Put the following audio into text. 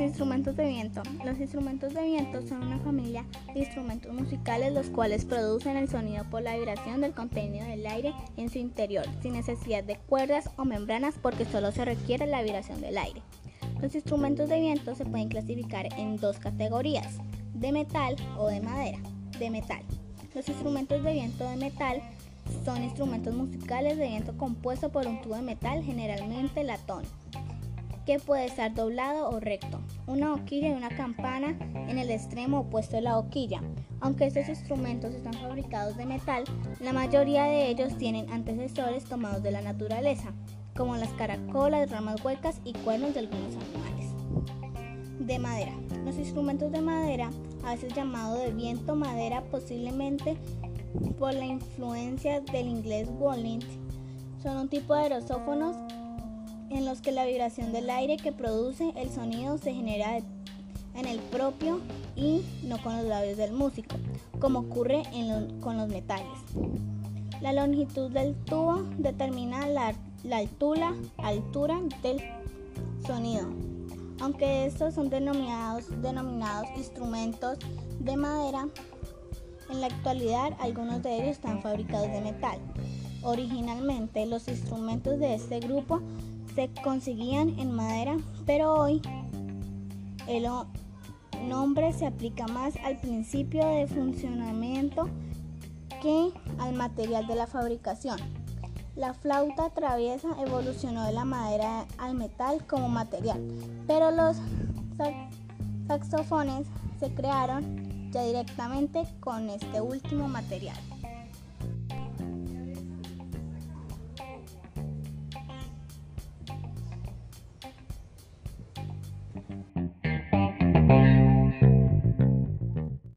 instrumentos de viento. Los instrumentos de viento son una familia de instrumentos musicales los cuales producen el sonido por la vibración del contenido del aire en su interior, sin necesidad de cuerdas o membranas porque solo se requiere la vibración del aire. Los instrumentos de viento se pueden clasificar en dos categorías, de metal o de madera. De metal. Los instrumentos de viento de metal son instrumentos musicales de viento compuesto por un tubo de metal, generalmente latón que puede estar doblado o recto, una hoquilla y una campana en el extremo opuesto de la hoquilla. Aunque estos instrumentos están fabricados de metal, la mayoría de ellos tienen antecesores tomados de la naturaleza, como las caracolas, ramas huecas y cuernos de algunos animales. De madera. Los instrumentos de madera, a veces llamado de viento madera, posiblemente por la influencia del inglés walling, son un tipo de aerosófonos en los que la vibración del aire que produce el sonido se genera en el propio y no con los labios del músico, como ocurre con los metales. La longitud del tubo determina la, altura, altura del sonido. Aunque estos son denominados, denominados instrumentos de madera, en la actualidad algunos de ellos están fabricados de metal. Originalmente los instrumentos de este grupo se conseguían en madera, pero hoy el nombre se aplica más al principio de funcionamiento que al material de la fabricación. La flauta traviesa evolucionó de la madera al metal como material, pero los saxofones se crearon ya directamente con este último material.